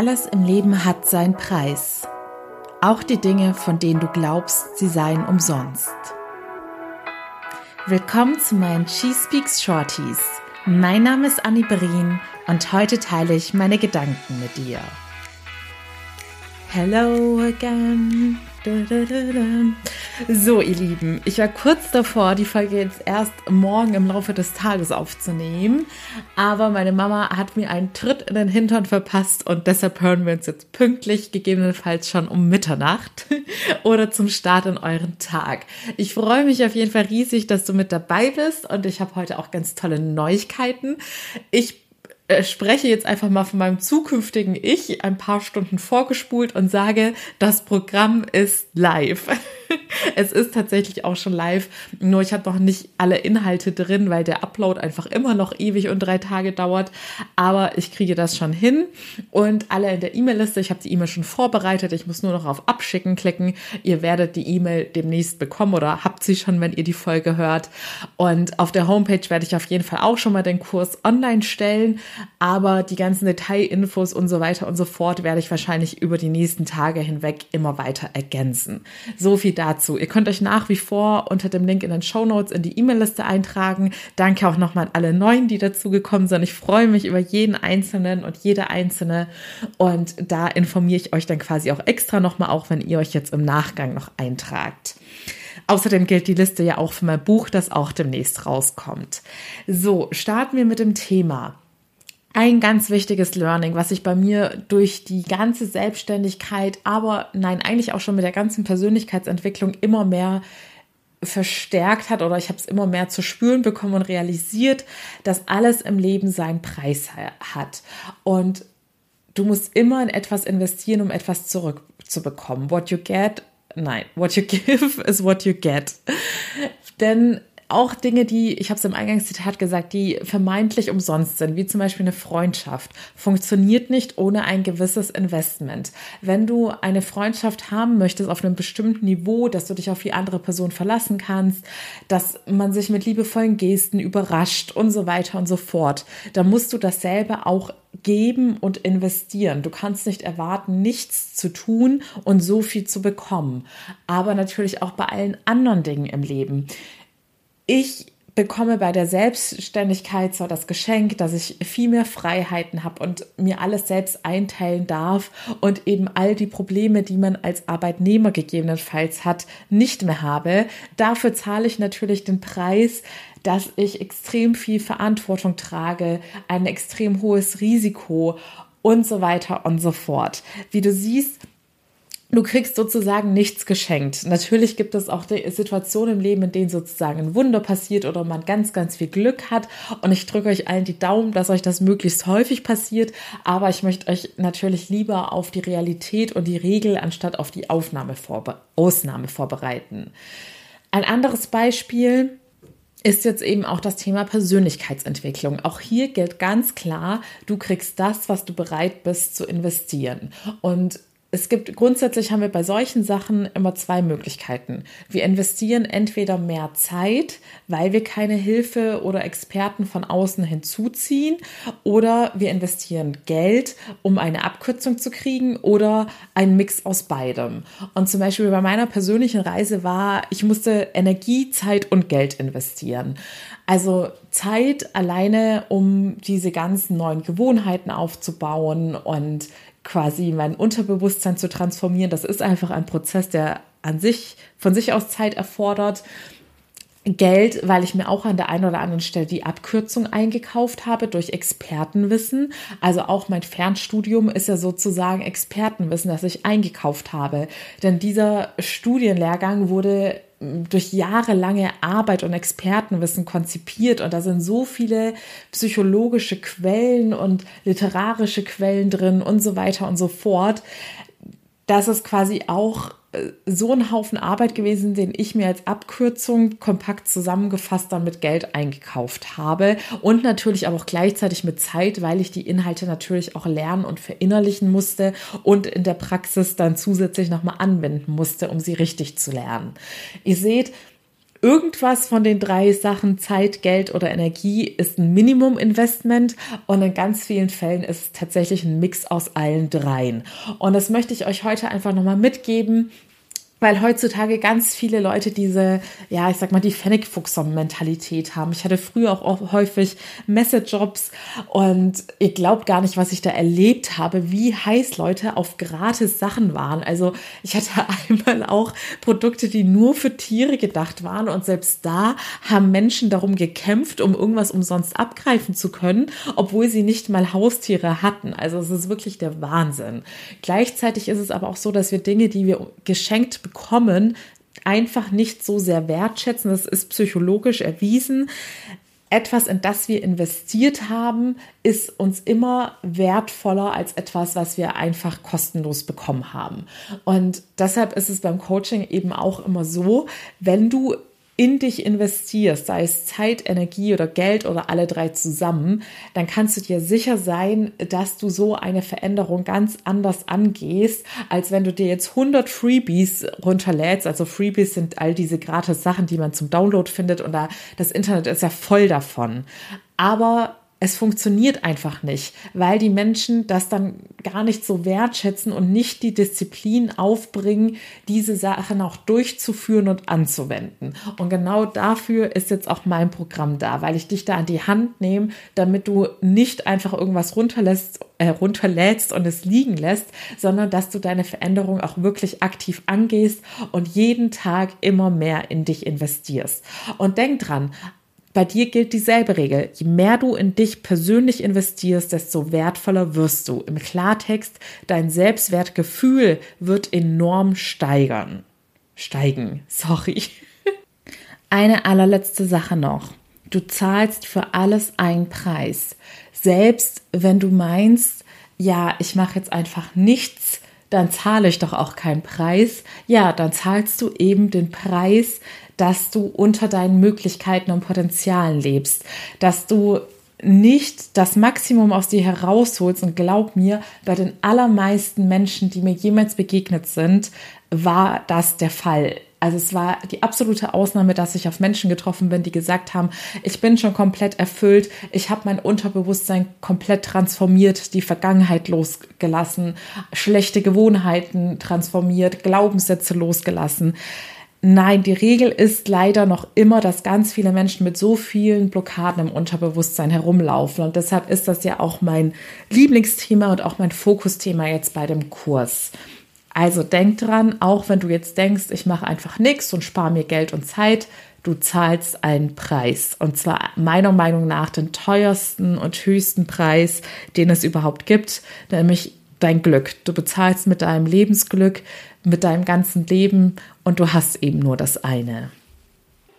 Alles im Leben hat seinen Preis. Auch die Dinge, von denen du glaubst, sie seien umsonst. Willkommen zu meinen She Speaks Shorties. Mein Name ist Annie Berin und heute teile ich meine Gedanken mit dir. Hello again. So, ihr Lieben, ich war kurz davor, die Folge jetzt erst morgen im Laufe des Tages aufzunehmen, aber meine Mama hat mir einen Tritt in den Hintern verpasst und deshalb hören wir uns jetzt pünktlich, gegebenenfalls schon um Mitternacht oder zum Start in euren Tag. Ich freue mich auf jeden Fall riesig, dass du mit dabei bist und ich habe heute auch ganz tolle Neuigkeiten. Ich äh, spreche jetzt einfach mal von meinem zukünftigen Ich ein paar Stunden vorgespult und sage, das Programm ist live. es ist tatsächlich auch schon live, nur ich habe noch nicht alle Inhalte drin, weil der Upload einfach immer noch ewig und drei Tage dauert. Aber ich kriege das schon hin und alle in der E-Mail-Liste, ich habe die E-Mail schon vorbereitet, ich muss nur noch auf Abschicken klicken. Ihr werdet die E-Mail demnächst bekommen oder habt sie schon, wenn ihr die Folge hört. Und auf der Homepage werde ich auf jeden Fall auch schon mal den Kurs online stellen, aber die ganzen Detailinfos und so weiter und so fort werde ich wahrscheinlich über die nächsten Tage hinweg immer weiter ergänzen. So viel dazu. Ihr könnt euch nach wie vor unter dem Link in den Show Notes in die E-Mail-Liste eintragen. Danke auch nochmal an alle Neuen, die dazugekommen sind. Ich freue mich über jeden Einzelnen und jede Einzelne. Und da informiere ich euch dann quasi auch extra nochmal, auch wenn ihr euch jetzt im Nachgang noch eintragt. Außerdem gilt die Liste ja auch für mein Buch, das auch demnächst rauskommt. So, starten wir mit dem Thema ein ganz wichtiges Learning, was sich bei mir durch die ganze Selbstständigkeit, aber nein, eigentlich auch schon mit der ganzen Persönlichkeitsentwicklung immer mehr verstärkt hat oder ich habe es immer mehr zu spüren bekommen und realisiert, dass alles im Leben seinen Preis hat. Und du musst immer in etwas investieren, um etwas zurückzubekommen. What you get, nein, what you give is what you get. Denn auch Dinge, die, ich habe es im Eingangszitat gesagt, die vermeintlich umsonst sind, wie zum Beispiel eine Freundschaft, funktioniert nicht ohne ein gewisses Investment. Wenn du eine Freundschaft haben möchtest auf einem bestimmten Niveau, dass du dich auf die andere Person verlassen kannst, dass man sich mit liebevollen Gesten überrascht und so weiter und so fort, dann musst du dasselbe auch geben und investieren. Du kannst nicht erwarten, nichts zu tun und so viel zu bekommen. Aber natürlich auch bei allen anderen Dingen im Leben ich bekomme bei der Selbstständigkeit zwar das Geschenk, dass ich viel mehr Freiheiten habe und mir alles selbst einteilen darf und eben all die Probleme, die man als Arbeitnehmer gegebenenfalls hat, nicht mehr habe. Dafür zahle ich natürlich den Preis, dass ich extrem viel Verantwortung trage, ein extrem hohes Risiko und so weiter und so fort. Wie du siehst, Du kriegst sozusagen nichts geschenkt. Natürlich gibt es auch Situationen im Leben, in denen sozusagen ein Wunder passiert oder man ganz, ganz viel Glück hat. Und ich drücke euch allen die Daumen, dass euch das möglichst häufig passiert. Aber ich möchte euch natürlich lieber auf die Realität und die Regel anstatt auf die Aufnahme vorbe Ausnahme vorbereiten. Ein anderes Beispiel ist jetzt eben auch das Thema Persönlichkeitsentwicklung. Auch hier gilt ganz klar, du kriegst das, was du bereit bist zu investieren. Und es gibt grundsätzlich haben wir bei solchen Sachen immer zwei Möglichkeiten. Wir investieren entweder mehr Zeit, weil wir keine Hilfe oder Experten von außen hinzuziehen, oder wir investieren Geld, um eine Abkürzung zu kriegen, oder ein Mix aus beidem. Und zum Beispiel bei meiner persönlichen Reise war, ich musste Energie, Zeit und Geld investieren. Also Zeit alleine, um diese ganzen neuen Gewohnheiten aufzubauen und quasi mein Unterbewusstsein zu transformieren. Das ist einfach ein Prozess, der an sich, von sich aus Zeit erfordert. Geld, weil ich mir auch an der einen oder anderen Stelle die Abkürzung eingekauft habe durch Expertenwissen. Also auch mein Fernstudium ist ja sozusagen Expertenwissen, das ich eingekauft habe. Denn dieser Studienlehrgang wurde durch jahrelange Arbeit und Expertenwissen konzipiert. Und da sind so viele psychologische Quellen und literarische Quellen drin und so weiter und so fort, dass es quasi auch so ein Haufen Arbeit gewesen, den ich mir als Abkürzung kompakt zusammengefasst dann mit Geld eingekauft habe und natürlich aber auch gleichzeitig mit Zeit, weil ich die Inhalte natürlich auch lernen und verinnerlichen musste und in der Praxis dann zusätzlich nochmal anwenden musste, um sie richtig zu lernen. Ihr seht, Irgendwas von den drei Sachen Zeit, Geld oder Energie ist ein Minimum-Investment und in ganz vielen Fällen ist es tatsächlich ein Mix aus allen dreien. Und das möchte ich euch heute einfach nochmal mitgeben weil heutzutage ganz viele Leute diese, ja, ich sag mal, die Pfennigfuchser-Mentalität haben. Ich hatte früher auch häufig Messejobs und ihr glaubt gar nicht, was ich da erlebt habe, wie heiß Leute auf gratis Sachen waren. Also ich hatte einmal auch Produkte, die nur für Tiere gedacht waren und selbst da haben Menschen darum gekämpft, um irgendwas umsonst abgreifen zu können, obwohl sie nicht mal Haustiere hatten. Also es ist wirklich der Wahnsinn. Gleichzeitig ist es aber auch so, dass wir Dinge, die wir geschenkt bekommen, bekommen, einfach nicht so sehr wertschätzen. Das ist psychologisch erwiesen. Etwas, in das wir investiert haben, ist uns immer wertvoller als etwas, was wir einfach kostenlos bekommen haben. Und deshalb ist es beim Coaching eben auch immer so, wenn du in dich investierst, sei es Zeit, Energie oder Geld oder alle drei zusammen, dann kannst du dir sicher sein, dass du so eine Veränderung ganz anders angehst, als wenn du dir jetzt 100 Freebies runterlädst. Also Freebies sind all diese gratis Sachen, die man zum Download findet und da das Internet ist ja voll davon. Aber es funktioniert einfach nicht, weil die Menschen das dann gar nicht so wertschätzen und nicht die Disziplin aufbringen, diese Sachen auch durchzuführen und anzuwenden. Und genau dafür ist jetzt auch mein Programm da, weil ich dich da an die Hand nehme, damit du nicht einfach irgendwas runterlässt, äh, runterlädst und es liegen lässt, sondern dass du deine Veränderung auch wirklich aktiv angehst und jeden Tag immer mehr in dich investierst. Und denk dran, bei dir gilt dieselbe Regel. Je mehr du in dich persönlich investierst, desto wertvoller wirst du. Im Klartext, dein Selbstwertgefühl wird enorm steigern. Steigen, sorry. Eine allerletzte Sache noch. Du zahlst für alles einen Preis. Selbst wenn du meinst, ja, ich mache jetzt einfach nichts, dann zahle ich doch auch keinen Preis. Ja, dann zahlst du eben den Preis, dass du unter deinen Möglichkeiten und Potenzialen lebst, dass du nicht das Maximum aus dir herausholst. Und glaub mir, bei den allermeisten Menschen, die mir jemals begegnet sind, war das der Fall. Also es war die absolute Ausnahme, dass ich auf Menschen getroffen bin, die gesagt haben, ich bin schon komplett erfüllt, ich habe mein Unterbewusstsein komplett transformiert, die Vergangenheit losgelassen, schlechte Gewohnheiten transformiert, Glaubenssätze losgelassen. Nein, die Regel ist leider noch immer, dass ganz viele Menschen mit so vielen Blockaden im Unterbewusstsein herumlaufen. Und deshalb ist das ja auch mein Lieblingsthema und auch mein Fokusthema jetzt bei dem Kurs. Also denk dran, auch wenn du jetzt denkst, ich mache einfach nichts und spare mir Geld und Zeit, du zahlst einen Preis. Und zwar meiner Meinung nach den teuersten und höchsten Preis, den es überhaupt gibt, nämlich dein Glück. Du bezahlst mit deinem Lebensglück, mit deinem ganzen Leben und du hast eben nur das eine.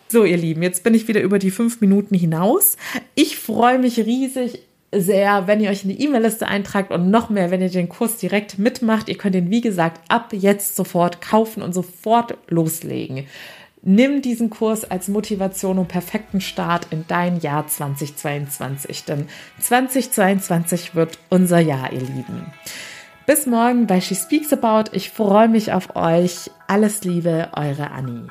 So, ihr Lieben, jetzt bin ich wieder über die fünf Minuten hinaus. Ich freue mich riesig sehr, wenn ihr euch in die E-Mail-Liste eintragt und noch mehr, wenn ihr den Kurs direkt mitmacht. Ihr könnt ihn, wie gesagt, ab jetzt sofort kaufen und sofort loslegen. Nimm diesen Kurs als Motivation und perfekten Start in dein Jahr 2022, denn 2022 wird unser Jahr, ihr Lieben. Bis morgen bei She Speaks About. Ich freue mich auf euch. Alles Liebe, eure Annie.